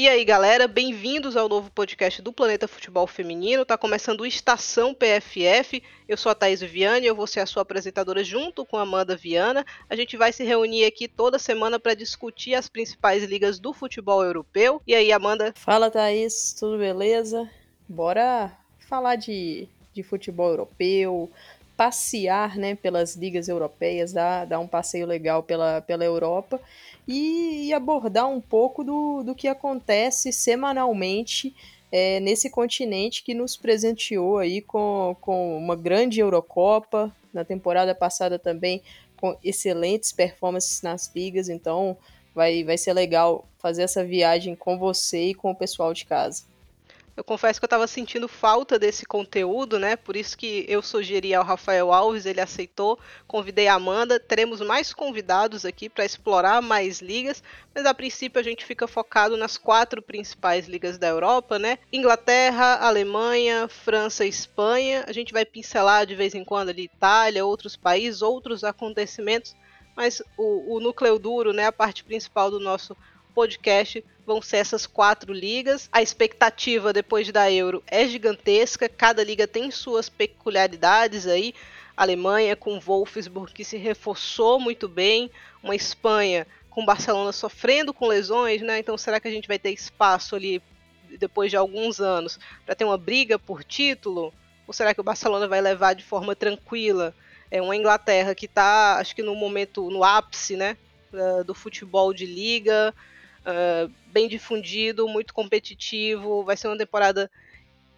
E aí, galera, bem-vindos ao novo podcast do Planeta Futebol Feminino. Tá começando o Estação PFF. Eu sou a Thaís Viana e eu vou ser a sua apresentadora junto com a Amanda Viana. A gente vai se reunir aqui toda semana para discutir as principais ligas do futebol europeu. E aí, Amanda? Fala, Thaís, tudo beleza? Bora falar de, de futebol europeu, passear né, pelas ligas europeias, dar, dar um passeio legal pela, pela Europa e, e abordar um pouco do, do que acontece semanalmente é, nesse continente que nos presenteou aí com, com uma grande Eurocopa, na temporada passada também com excelentes performances nas ligas, então vai, vai ser legal fazer essa viagem com você e com o pessoal de casa. Eu confesso que eu estava sentindo falta desse conteúdo, né? Por isso que eu sugeri ao Rafael Alves, ele aceitou. Convidei a Amanda. Teremos mais convidados aqui para explorar mais ligas, mas a princípio a gente fica focado nas quatro principais ligas da Europa, né? Inglaterra, Alemanha, França e Espanha. A gente vai pincelar de vez em quando ali Itália, outros países, outros acontecimentos, mas o, o núcleo duro, né? A parte principal do nosso podcast vão ser essas quatro ligas. A expectativa depois da Euro é gigantesca, cada liga tem suas peculiaridades aí. Alemanha com Wolfsburg que se reforçou muito bem, uma Espanha com Barcelona sofrendo com lesões, né? Então será que a gente vai ter espaço ali depois de alguns anos para ter uma briga por título? Ou será que o Barcelona vai levar de forma tranquila? É uma Inglaterra que está, acho que no momento, no ápice, né, do futebol de liga, uh, bem difundido, muito competitivo. Vai ser uma temporada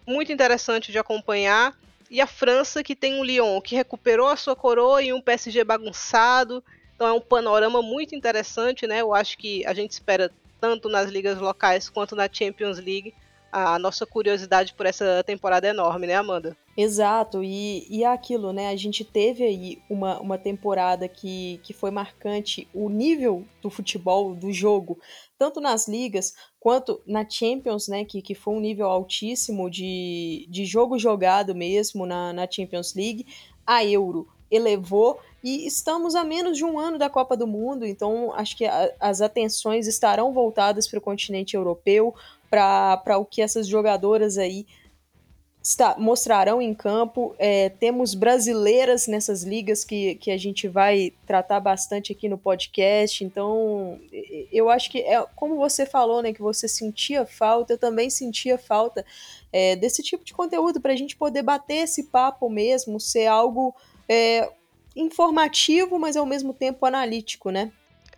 muito interessante de acompanhar. E a França, que tem um Lyon que recuperou a sua coroa e um PSG bagunçado. Então é um panorama muito interessante, né? Eu acho que a gente espera tanto nas ligas locais quanto na Champions League a nossa curiosidade por essa temporada é enorme, né, Amanda? Exato, e, e é aquilo, né? A gente teve aí uma, uma temporada que, que foi marcante, o nível do futebol, do jogo, tanto nas ligas quanto na Champions, né? Que, que foi um nível altíssimo de, de jogo jogado mesmo na, na Champions League. A Euro elevou e estamos a menos de um ano da Copa do Mundo, então acho que a, as atenções estarão voltadas para o continente europeu para o que essas jogadoras aí está, mostrarão em campo. É, temos brasileiras nessas ligas que, que a gente vai tratar bastante aqui no podcast. Então, eu acho que é como você falou, né, que você sentia falta, eu também sentia falta é, desse tipo de conteúdo para a gente poder bater esse papo mesmo, ser algo é, informativo, mas ao mesmo tempo analítico, né?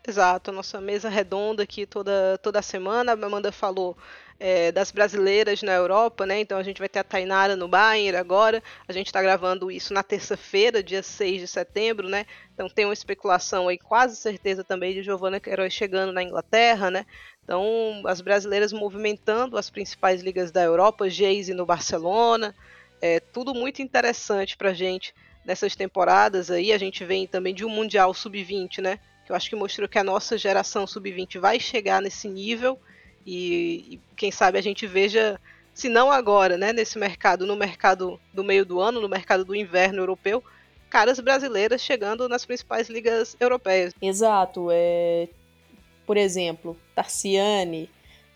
Exato, nossa mesa redonda aqui toda, toda semana. A Amanda falou é, das brasileiras na Europa, né? Então a gente vai ter a Tainara no Bayern agora. A gente está gravando isso na terça-feira, dia 6 de setembro, né? Então tem uma especulação aí, quase certeza também, de Giovanna Queiroz chegando na Inglaterra, né? Então as brasileiras movimentando as principais ligas da Europa, Geise no Barcelona. É tudo muito interessante para a gente nessas temporadas aí. A gente vem também de um Mundial Sub-20, né? Que eu acho que mostrou que a nossa geração Sub-20 vai chegar nesse nível. E, e, quem sabe a gente veja, se não agora, né, nesse mercado, no mercado do meio do ano, no mercado do inverno europeu, caras brasileiras chegando nas principais ligas europeias. Exato. É... Por exemplo, Tarciane,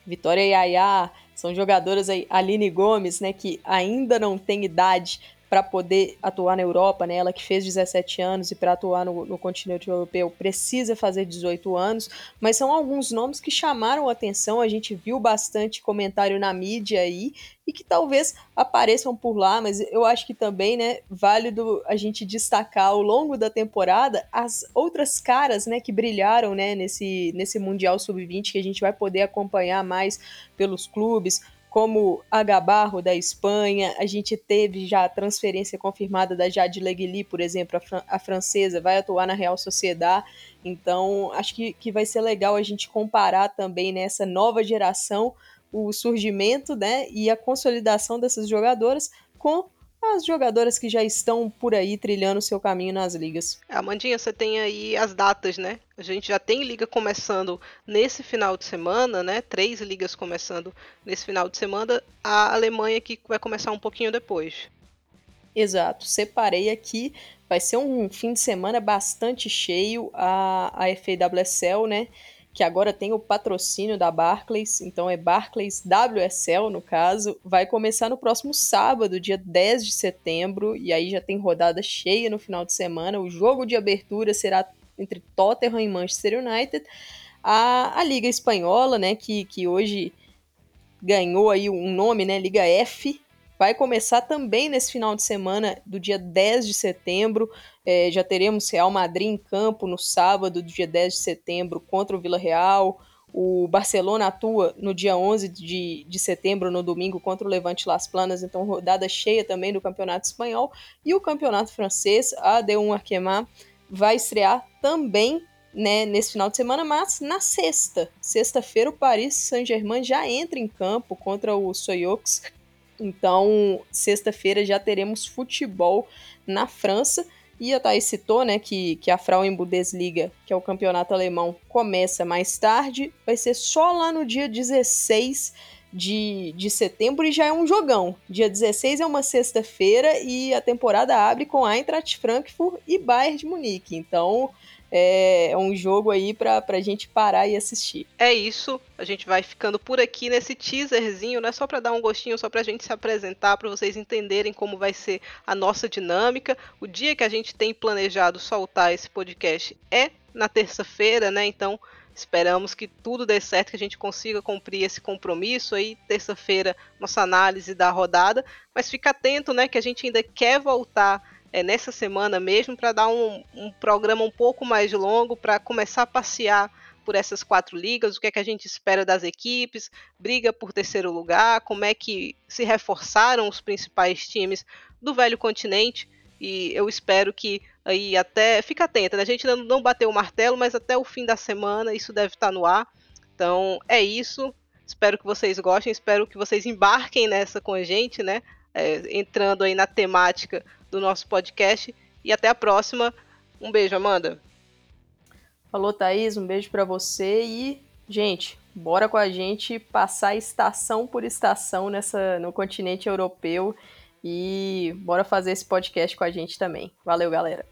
Vitória Yaya, são jogadoras aí, Aline Gomes, né, que ainda não tem idade para poder atuar na Europa, né? Ela que fez 17 anos e para atuar no, no, continente europeu precisa fazer 18 anos, mas são alguns nomes que chamaram atenção, a gente viu bastante comentário na mídia aí e que talvez apareçam por lá, mas eu acho que também, né, válido a gente destacar ao longo da temporada as outras caras, né, que brilharam, né, nesse, nesse Mundial Sub-20 que a gente vai poder acompanhar mais pelos clubes, como a Gabarro da Espanha, a gente teve já a transferência confirmada da Jade Leguili, por exemplo, a, fran a, francesa, vai atuar na Real Sociedade, então acho que, que vai ser legal a gente comparar também nessa nova geração o surgimento né, e a consolidação dessas jogadoras com as jogadoras que já estão por aí trilhando seu caminho nas ligas. Amandinha, você tem aí as datas, né? A gente já tem liga começando nesse final de semana, né? Três ligas começando nesse final de semana. A Alemanha que vai começar um pouquinho depois. Exato, separei aqui. Vai ser um fim de semana bastante cheio. A, a FAWSL, né? Que agora tem o patrocínio da Barclays, então é Barclays WSL no caso, vai começar no próximo sábado, dia 10 de setembro, e aí já tem rodada cheia no final de semana. O jogo de abertura será entre Tottenham e Manchester United. A, a Liga Espanhola, né, que, que hoje ganhou aí um nome, né, Liga F, vai começar também nesse final de semana do dia 10 de setembro. É, já teremos Real Madrid em campo no sábado, do dia 10 de setembro, contra o Vila Real. O Barcelona atua no dia 11 de, de setembro, no domingo, contra o Levante Las Planas, então rodada cheia também do Campeonato Espanhol. E o Campeonato Francês, a D1 Arquemar, vai estrear também né, nesse final de semana, mas na sexta. Sexta-feira, o Paris Saint-Germain já entra em campo contra o Soyoux então, sexta-feira já teremos futebol na França. E a Thaís citou né, que, que a Frauen Bundesliga, que é o campeonato alemão, começa mais tarde. Vai ser só lá no dia 16 de, de setembro e já é um jogão. Dia 16 é uma sexta-feira e a temporada abre com Eintracht Frankfurt e Bayern de Munique. Então, é, é um jogo aí pra, pra gente parar e assistir. É isso, a gente vai ficando por aqui nesse teaserzinho, né? Só para dar um gostinho, só pra gente se apresentar, para vocês entenderem como vai ser a nossa dinâmica. O dia que a gente tem planejado soltar esse podcast é na terça-feira, né? Então esperamos que tudo dê certo, que a gente consiga cumprir esse compromisso aí, terça-feira, nossa análise da rodada. Mas fica atento, né? Que a gente ainda quer voltar é, nessa semana mesmo para dar um, um, programa um pouco mais longo para começar a passear por essas quatro ligas, o que é que a gente espera das equipes, briga por terceiro lugar, como é que se reforçaram os principais times do velho continente e eu espero que aí até fica atenta, né? a gente ainda não bateu o martelo, mas até o fim da semana isso deve estar no ar. Então é isso. Espero que vocês gostem, espero que vocês embarquem nessa com a gente, né? É, entrando aí na temática do nosso podcast. E até a próxima. Um beijo, Amanda. Falou, Thaís. Um beijo para você. E, gente, bora com a gente passar estação por estação nessa no continente europeu. E bora fazer esse podcast com a gente também. Valeu, galera.